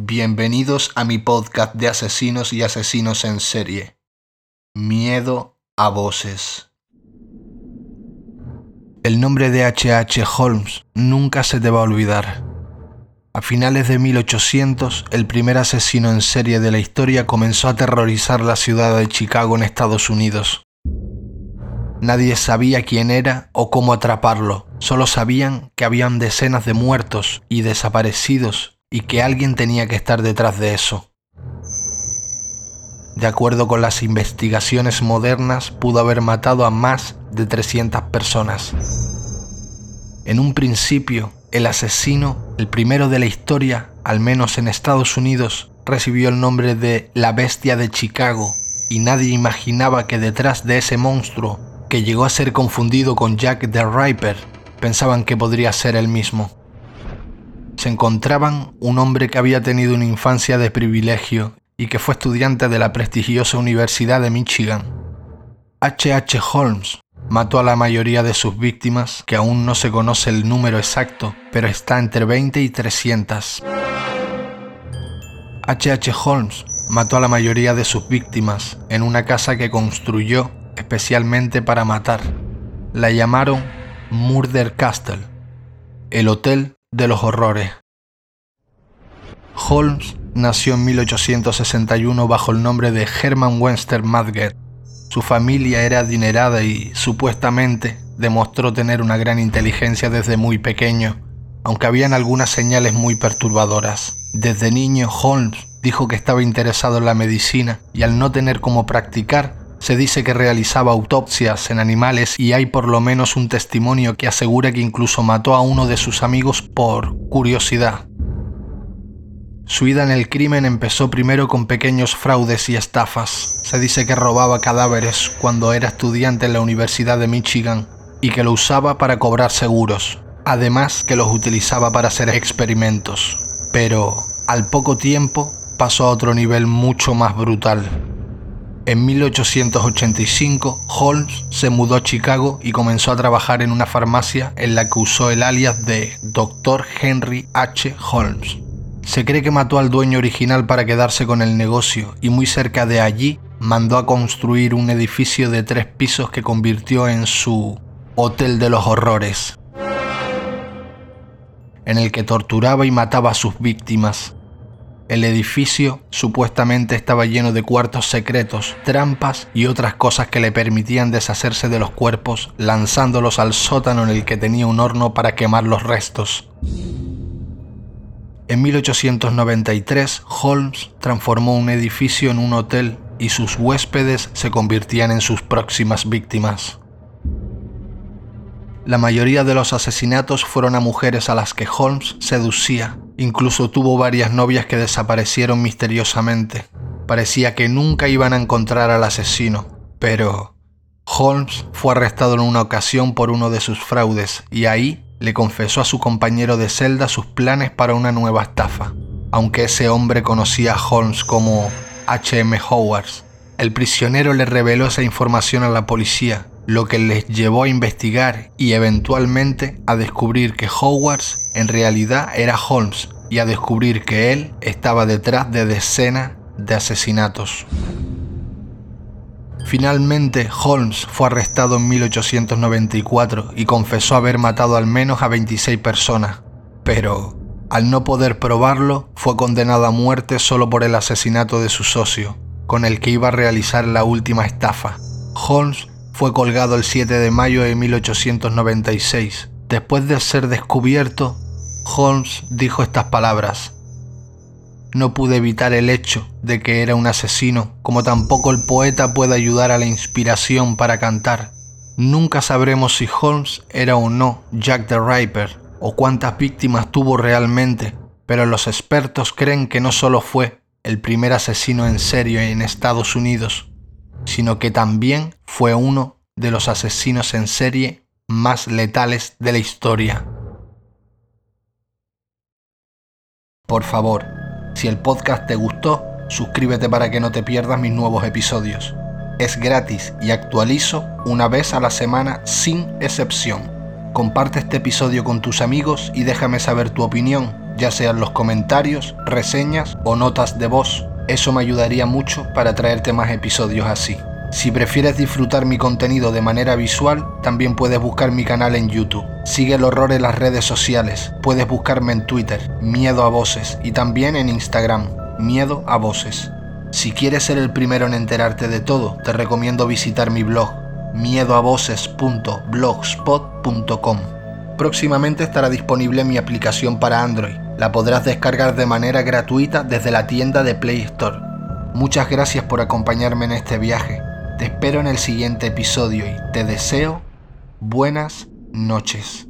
Bienvenidos a mi podcast de asesinos y asesinos en serie. Miedo a voces. El nombre de H.H. Holmes nunca se te va a olvidar. A finales de 1800, el primer asesino en serie de la historia comenzó a aterrorizar la ciudad de Chicago en Estados Unidos. Nadie sabía quién era o cómo atraparlo, solo sabían que habían decenas de muertos y desaparecidos y que alguien tenía que estar detrás de eso. De acuerdo con las investigaciones modernas, pudo haber matado a más de 300 personas. En un principio, el asesino, el primero de la historia, al menos en Estados Unidos, recibió el nombre de la Bestia de Chicago, y nadie imaginaba que detrás de ese monstruo, que llegó a ser confundido con Jack the Ripper, pensaban que podría ser el mismo se encontraban un hombre que había tenido una infancia de privilegio y que fue estudiante de la prestigiosa Universidad de Michigan. H. H. Holmes mató a la mayoría de sus víctimas, que aún no se conoce el número exacto, pero está entre 20 y 300. H. H. Holmes mató a la mayoría de sus víctimas en una casa que construyó especialmente para matar. La llamaron Murder Castle, el hotel de los horrores. Holmes nació en 1861 bajo el nombre de Herman Webster Madger. Su familia era adinerada y, supuestamente, demostró tener una gran inteligencia desde muy pequeño, aunque habían algunas señales muy perturbadoras. Desde niño, Holmes dijo que estaba interesado en la medicina y al no tener cómo practicar, se dice que realizaba autopsias en animales y hay por lo menos un testimonio que asegura que incluso mató a uno de sus amigos por curiosidad. Su vida en el crimen empezó primero con pequeños fraudes y estafas. Se dice que robaba cadáveres cuando era estudiante en la Universidad de Michigan y que lo usaba para cobrar seguros, además que los utilizaba para hacer experimentos. Pero al poco tiempo pasó a otro nivel mucho más brutal. En 1885, Holmes se mudó a Chicago y comenzó a trabajar en una farmacia en la que usó el alias de Dr. Henry H. Holmes. Se cree que mató al dueño original para quedarse con el negocio y muy cerca de allí mandó a construir un edificio de tres pisos que convirtió en su Hotel de los Horrores, en el que torturaba y mataba a sus víctimas. El edificio supuestamente estaba lleno de cuartos secretos, trampas y otras cosas que le permitían deshacerse de los cuerpos lanzándolos al sótano en el que tenía un horno para quemar los restos. En 1893, Holmes transformó un edificio en un hotel y sus huéspedes se convertían en sus próximas víctimas. La mayoría de los asesinatos fueron a mujeres a las que Holmes seducía. Incluso tuvo varias novias que desaparecieron misteriosamente. Parecía que nunca iban a encontrar al asesino, pero Holmes fue arrestado en una ocasión por uno de sus fraudes y ahí le confesó a su compañero de celda sus planes para una nueva estafa, aunque ese hombre conocía a Holmes como H.M. Howard. El prisionero le reveló esa información a la policía lo que les llevó a investigar y eventualmente a descubrir que Howard en realidad era Holmes y a descubrir que él estaba detrás de decenas de asesinatos. Finalmente, Holmes fue arrestado en 1894 y confesó haber matado al menos a 26 personas, pero al no poder probarlo, fue condenado a muerte solo por el asesinato de su socio, con el que iba a realizar la última estafa. Holmes fue colgado el 7 de mayo de 1896. Después de ser descubierto, Holmes dijo estas palabras. No pude evitar el hecho de que era un asesino, como tampoco el poeta puede ayudar a la inspiración para cantar. Nunca sabremos si Holmes era o no Jack the Ripper, o cuántas víctimas tuvo realmente, pero los expertos creen que no solo fue el primer asesino en serio en Estados Unidos, sino que también fue uno de los asesinos en serie más letales de la historia. Por favor, si el podcast te gustó, suscríbete para que no te pierdas mis nuevos episodios. Es gratis y actualizo una vez a la semana sin excepción. Comparte este episodio con tus amigos y déjame saber tu opinión ya sean los comentarios, reseñas o notas de voz. Eso me ayudaría mucho para traerte más episodios así. Si prefieres disfrutar mi contenido de manera visual, también puedes buscar mi canal en YouTube. Sigue el horror en las redes sociales. Puedes buscarme en Twitter, Miedo a Voces, y también en Instagram, Miedo a Voces. Si quieres ser el primero en enterarte de todo, te recomiendo visitar mi blog, miedoavoces.blogspot.com. Próximamente estará disponible mi aplicación para Android. La podrás descargar de manera gratuita desde la tienda de Play Store. Muchas gracias por acompañarme en este viaje. Te espero en el siguiente episodio y te deseo buenas noches.